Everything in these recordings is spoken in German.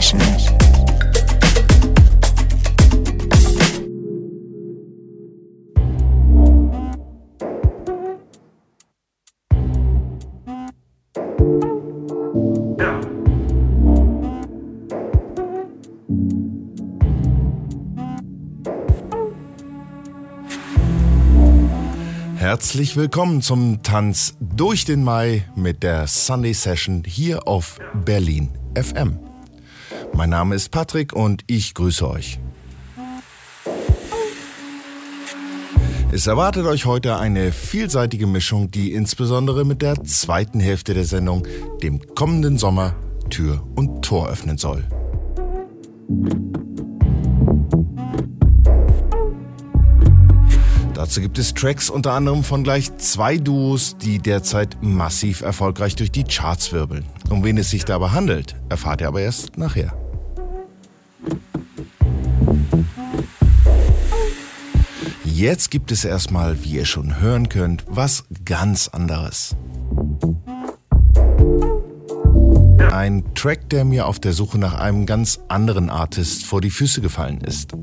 Session. Herzlich willkommen zum Tanz durch den Mai mit der Sunday Session hier auf Berlin FM. Mein Name ist Patrick und ich grüße euch. Es erwartet euch heute eine vielseitige Mischung, die insbesondere mit der zweiten Hälfte der Sendung, dem kommenden Sommer, Tür und Tor öffnen soll. Dazu gibt es Tracks unter anderem von gleich zwei Duos, die derzeit massiv erfolgreich durch die Charts wirbeln. Um wen es sich dabei handelt, erfahrt ihr aber erst nachher. Jetzt gibt es erstmal, wie ihr schon hören könnt, was ganz anderes. Ein Track, der mir auf der Suche nach einem ganz anderen Artist vor die Füße gefallen ist.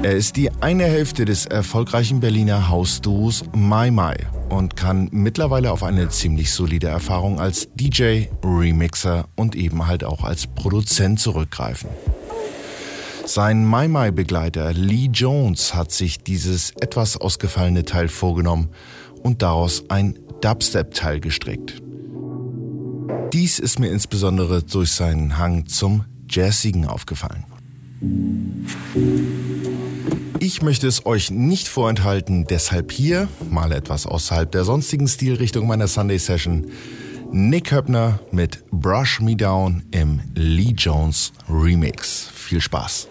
Er ist die eine Hälfte des erfolgreichen Berliner Hausduos My My und kann mittlerweile auf eine ziemlich solide Erfahrung als DJ, Remixer und eben halt auch als Produzent zurückgreifen. Sein My My Begleiter Lee Jones hat sich dieses etwas ausgefallene Teil vorgenommen und daraus ein Dubstep-Teil gestrickt. Dies ist mir insbesondere durch seinen Hang zum Jazzigen aufgefallen. Ich möchte es euch nicht vorenthalten, deshalb hier, mal etwas außerhalb der sonstigen Stilrichtung meiner Sunday Session, Nick Höppner mit Brush Me Down im Lee Jones Remix. Viel Spaß!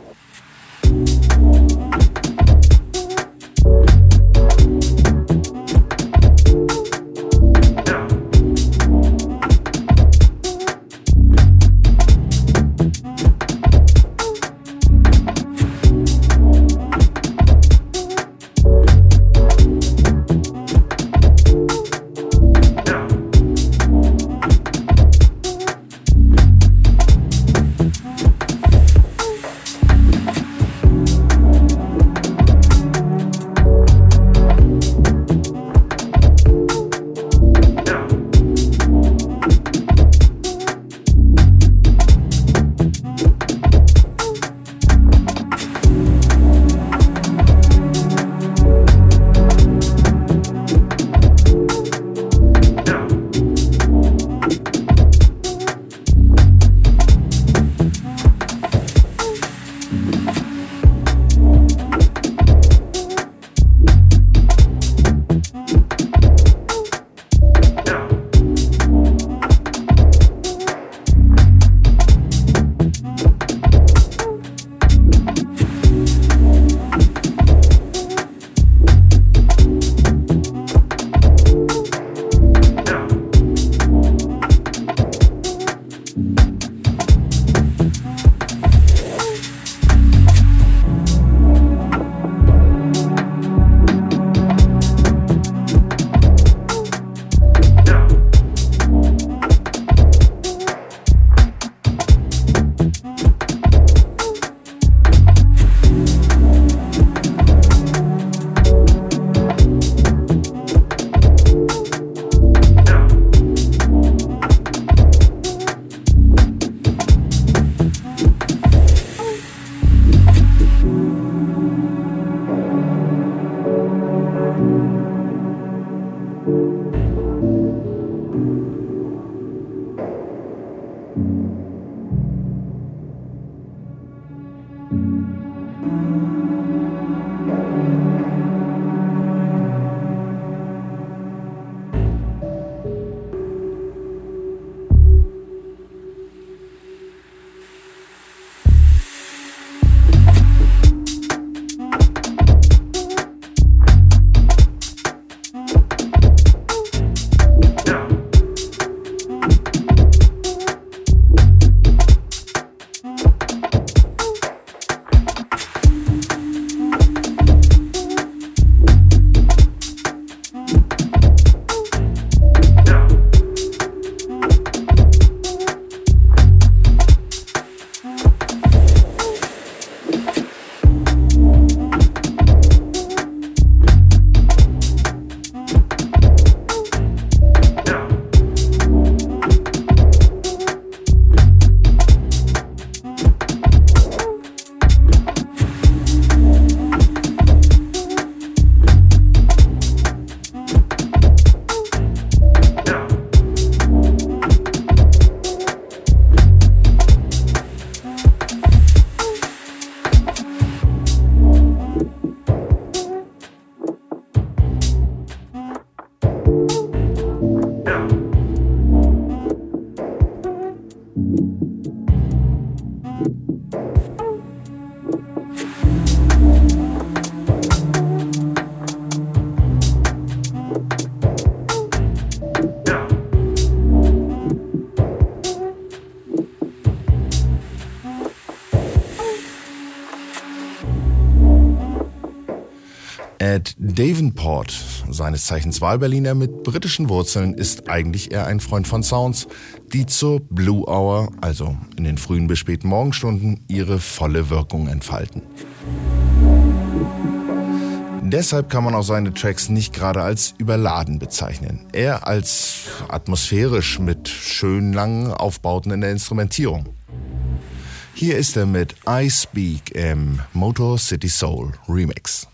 Matt Davenport, seines Zeichens Wahlberliner mit britischen Wurzeln, ist eigentlich eher ein Freund von Sounds, die zur Blue Hour, also in den frühen bis späten Morgenstunden, ihre volle Wirkung entfalten. Deshalb kann man auch seine Tracks nicht gerade als überladen bezeichnen, eher als atmosphärisch mit schön langen Aufbauten in der Instrumentierung. Hier ist er mit I Speak im Motor City Soul Remix.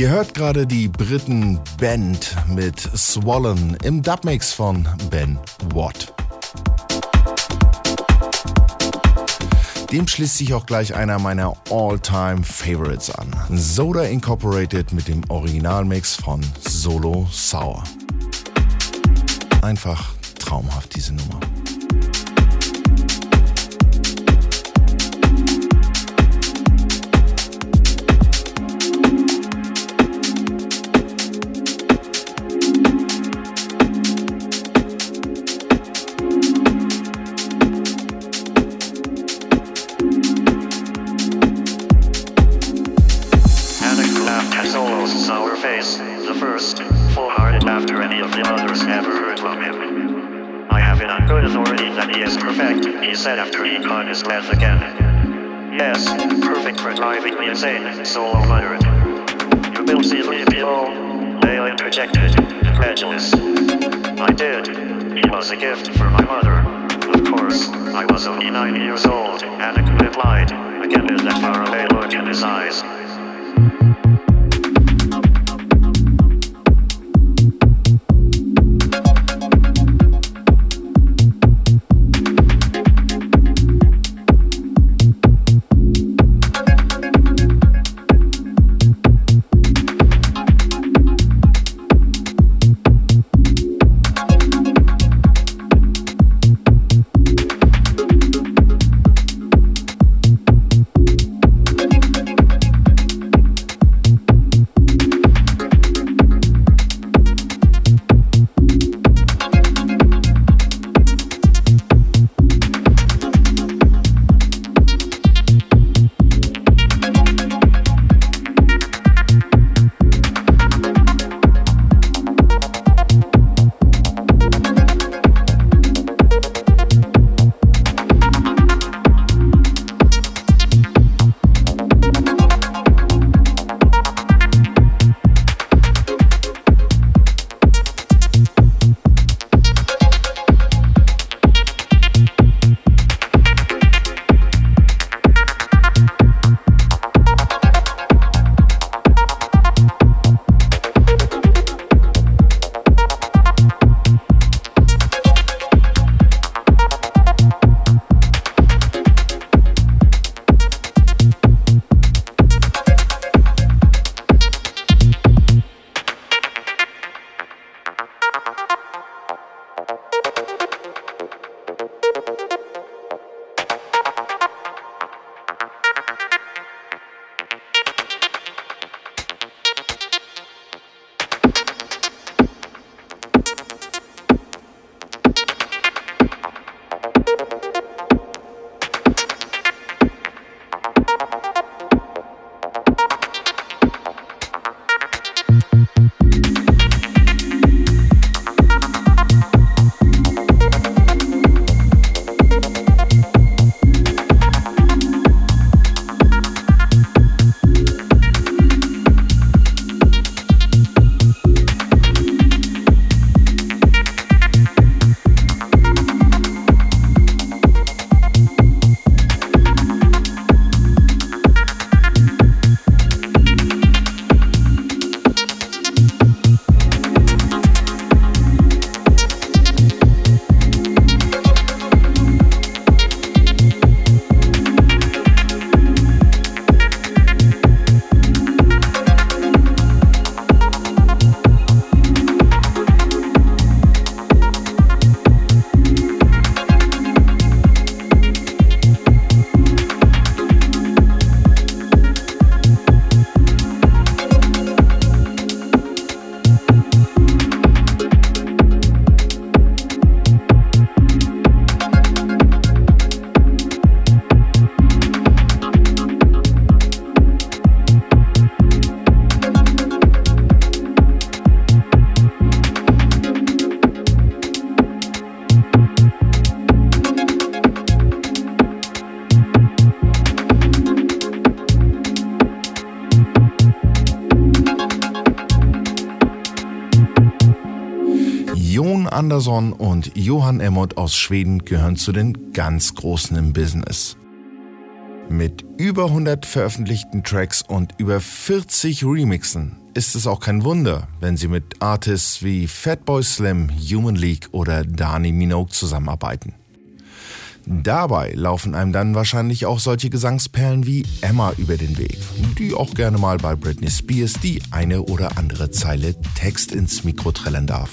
Ihr hört gerade die Briten Band mit Swollen im Dubmix von Ben Watt. Dem schließt sich auch gleich einer meiner All-Time Favorites an. Soda Incorporated mit dem Originalmix von Solo Sour. Einfach traumhaft diese Nummer. Andersson und Johan Emmott aus Schweden gehören zu den ganz Großen im Business. Mit über 100 veröffentlichten Tracks und über 40 Remixen ist es auch kein Wunder, wenn sie mit Artists wie Fatboy Slim, Human League oder Dani Minogue zusammenarbeiten. Dabei laufen einem dann wahrscheinlich auch solche Gesangsperlen wie Emma über den Weg, die auch gerne mal bei Britney Spears die eine oder andere Zeile Text ins Mikro trellen darf.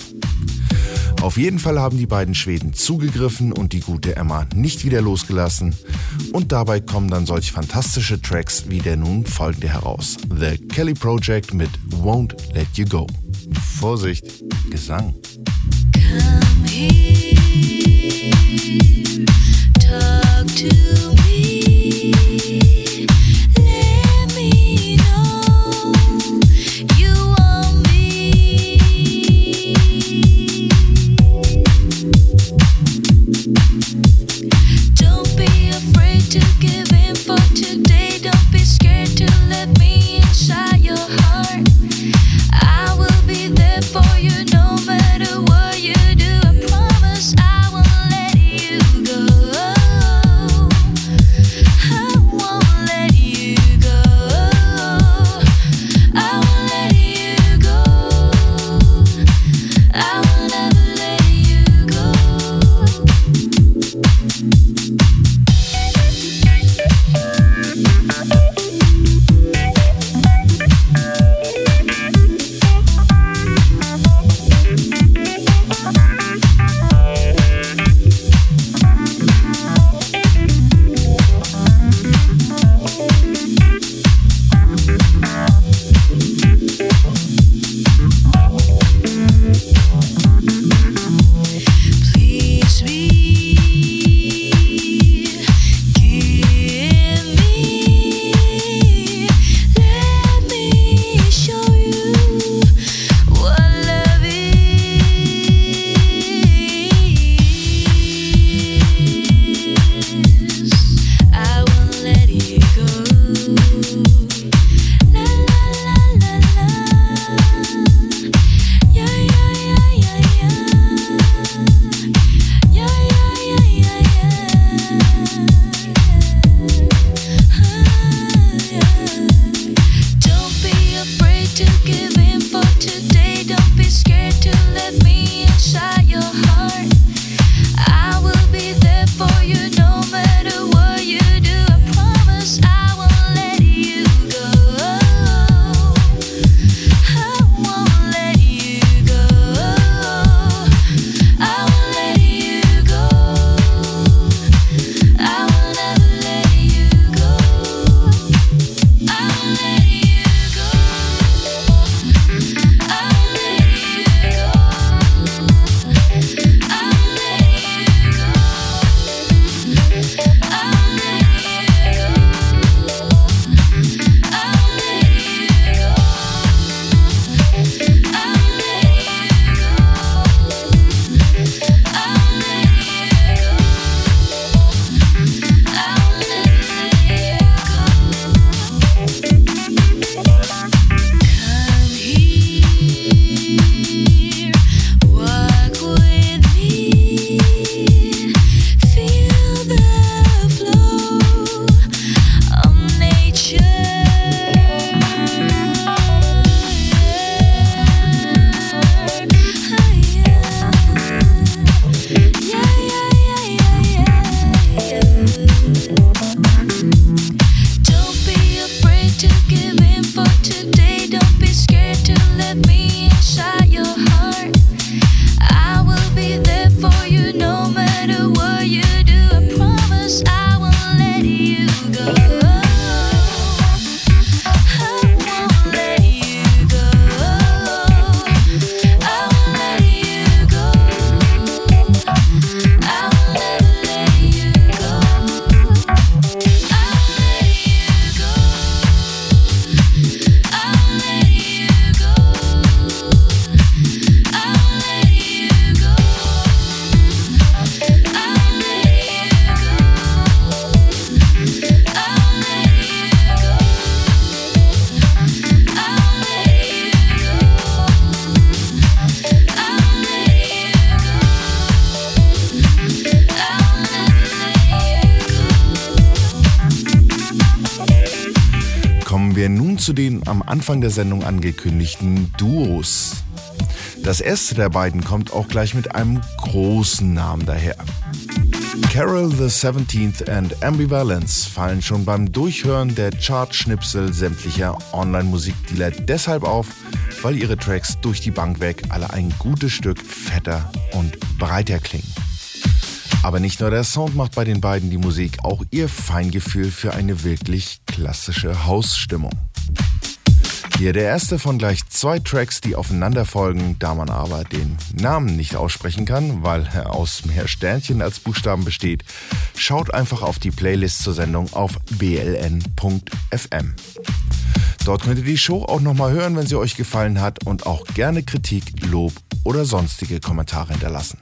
Auf jeden Fall haben die beiden Schweden zugegriffen und die gute Emma nicht wieder losgelassen. Und dabei kommen dann solch fantastische Tracks wie der nun folgende heraus. The Kelly Project mit Won't Let You Go. Vorsicht, Gesang. Come here, talk to want am Anfang der Sendung angekündigten Duos. Das erste der beiden kommt auch gleich mit einem großen Namen daher. Carol the 17th and Ambivalence fallen schon beim Durchhören der Chartschnipsel sämtlicher Online-Musikdealer deshalb auf, weil ihre Tracks durch die Bank weg alle ein gutes Stück fetter und breiter klingen. Aber nicht nur der Sound macht bei den beiden die Musik, auch ihr Feingefühl für eine wirklich klassische Hausstimmung. Hier der erste von gleich zwei Tracks, die aufeinander folgen, da man aber den Namen nicht aussprechen kann, weil er aus mehr Sternchen als Buchstaben besteht. Schaut einfach auf die Playlist zur Sendung auf bln.fm. Dort könnt ihr die Show auch nochmal hören, wenn sie euch gefallen hat und auch gerne Kritik, Lob oder sonstige Kommentare hinterlassen.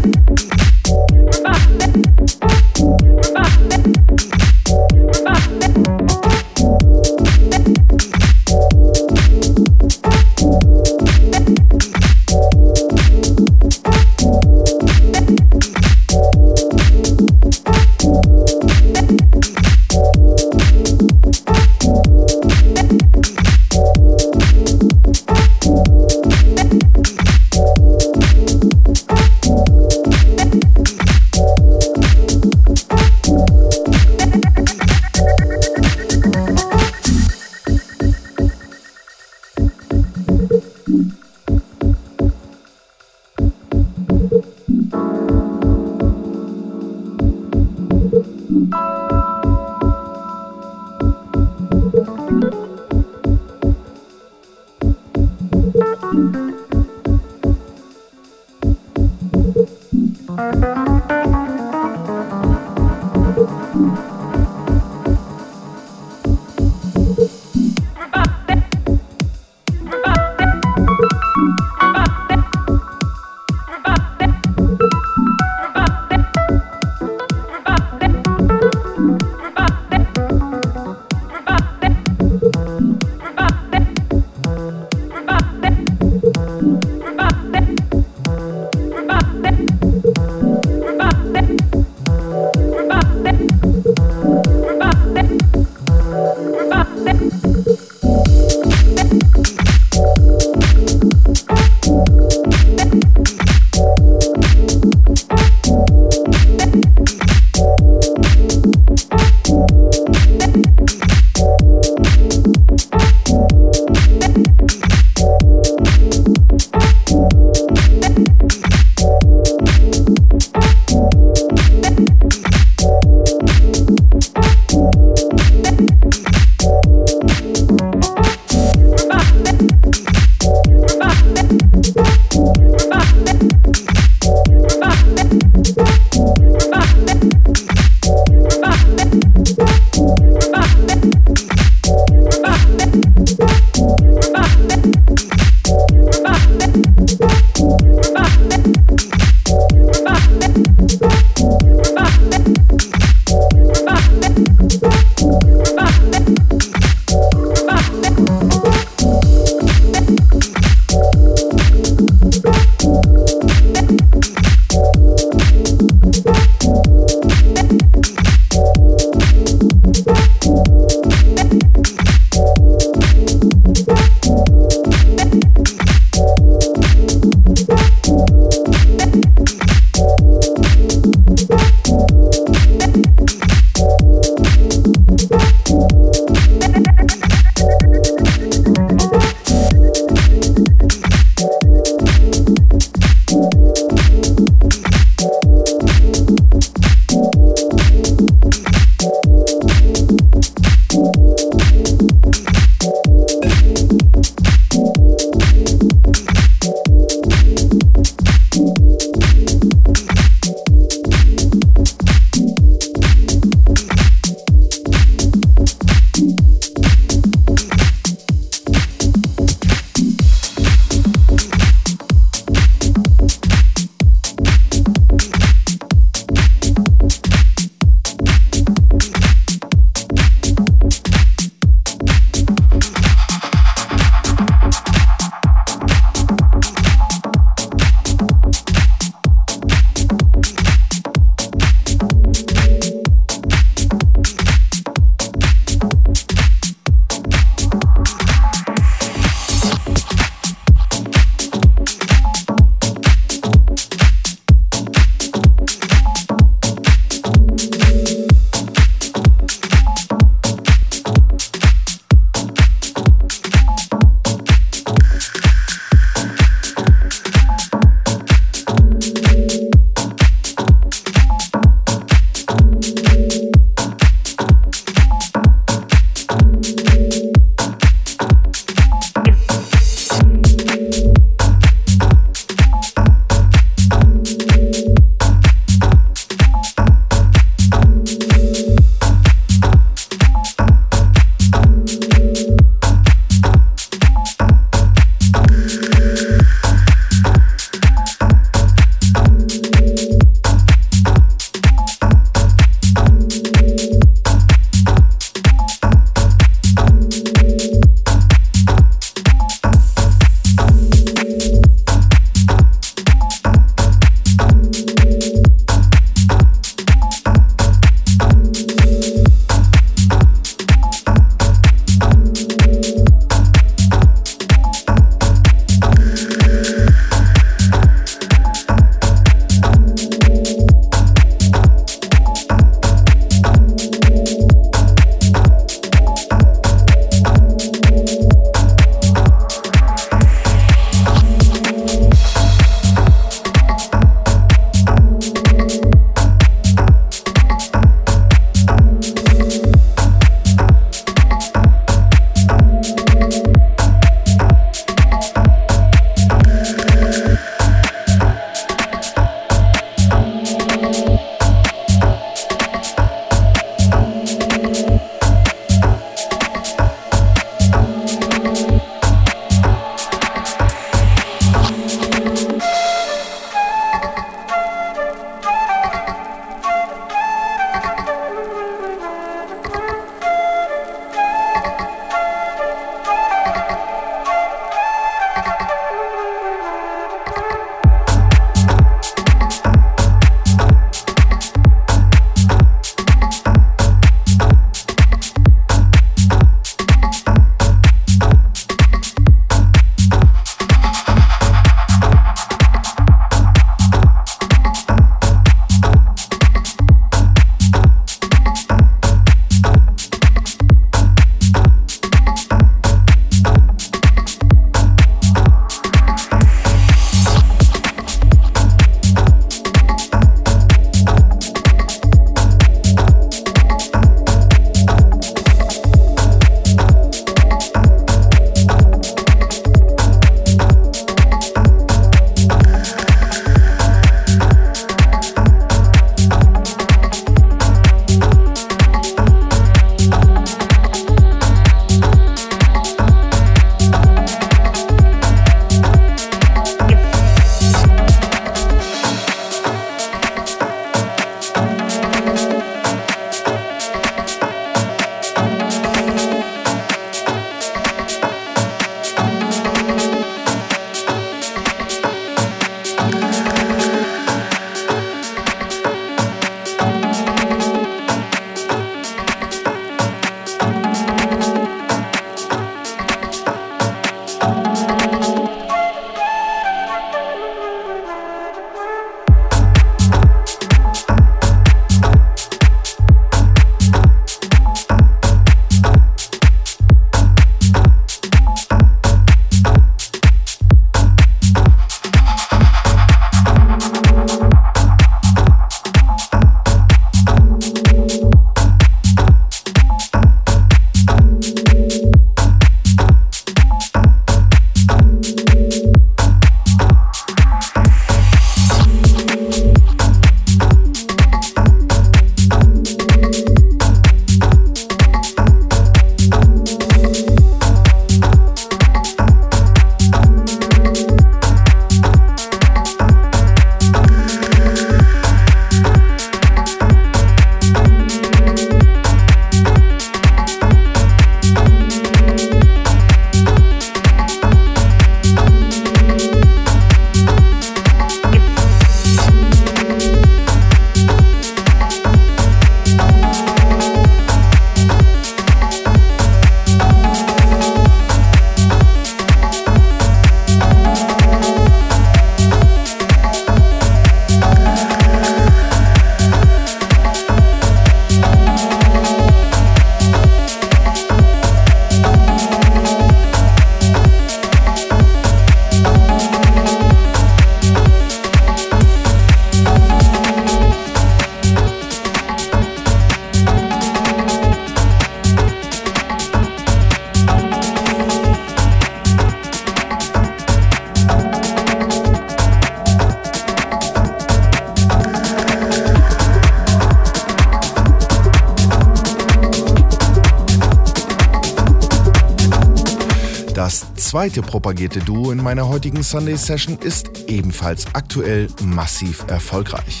Zweite propagierte Duo in meiner heutigen Sunday Session ist ebenfalls aktuell massiv erfolgreich.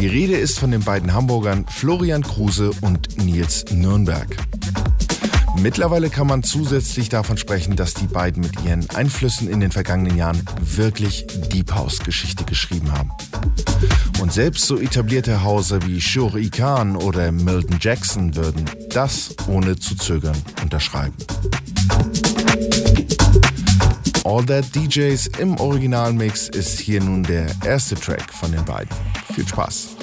Die Rede ist von den beiden Hamburgern Florian Kruse und Nils Nürnberg. Mittlerweile kann man zusätzlich davon sprechen, dass die beiden mit ihren Einflüssen in den vergangenen Jahren wirklich Deep House Geschichte geschrieben haben. Und selbst so etablierte Hauser wie Shuri Khan oder Milton Jackson würden das ohne zu zögern unterschreiben. All That DJs im Originalmix ist hier nun der erste Track von den beiden. Viel Spaß!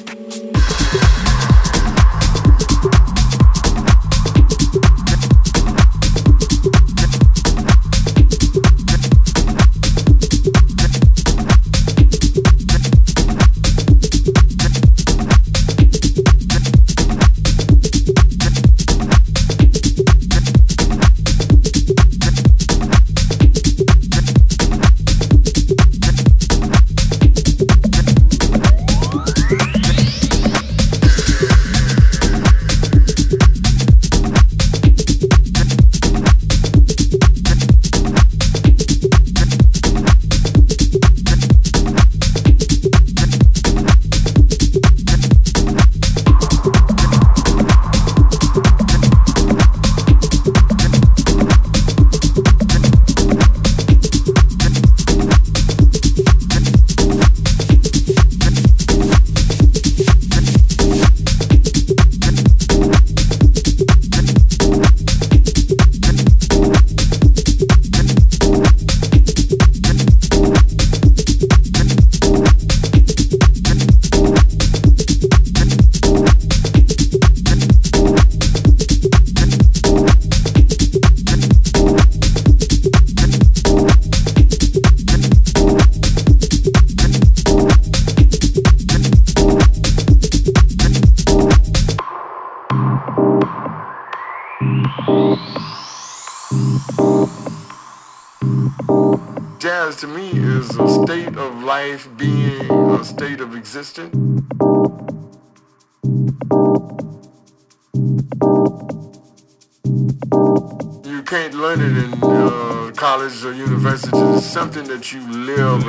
Existed? You can't learn it in uh, college or university. It's something that you live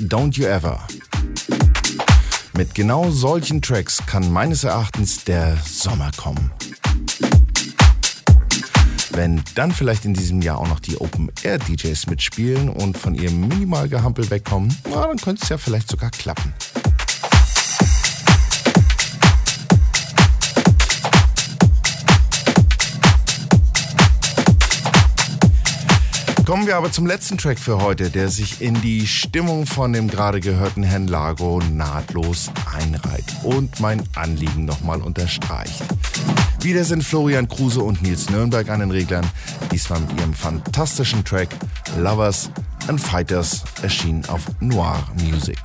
Don't You Ever. Mit genau solchen Tracks kann meines Erachtens der Sommer kommen. Wenn dann vielleicht in diesem Jahr auch noch die Open Air DJs mitspielen und von ihrem Minimalgehampel wegkommen, na, dann könnte es ja vielleicht sogar klappen. Kommen wir aber zum letzten Track für heute, der sich in die Stimmung von dem gerade gehörten Herrn Lago nahtlos einreiht und mein Anliegen nochmal unterstreicht. Wieder sind Florian Kruse und Nils Nürnberg an den Reglern, diesmal mit ihrem fantastischen Track Lovers and Fighters erschien auf Noir Music.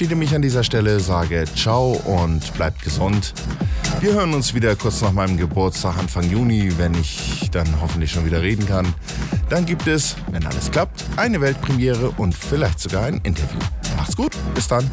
Verabschiede mich an dieser Stelle, sage ciao und bleibt gesund. Wir hören uns wieder kurz nach meinem Geburtstag Anfang Juni, wenn ich dann hoffentlich schon wieder reden kann. Dann gibt es, wenn alles klappt, eine Weltpremiere und vielleicht sogar ein Interview. Macht's gut, bis dann.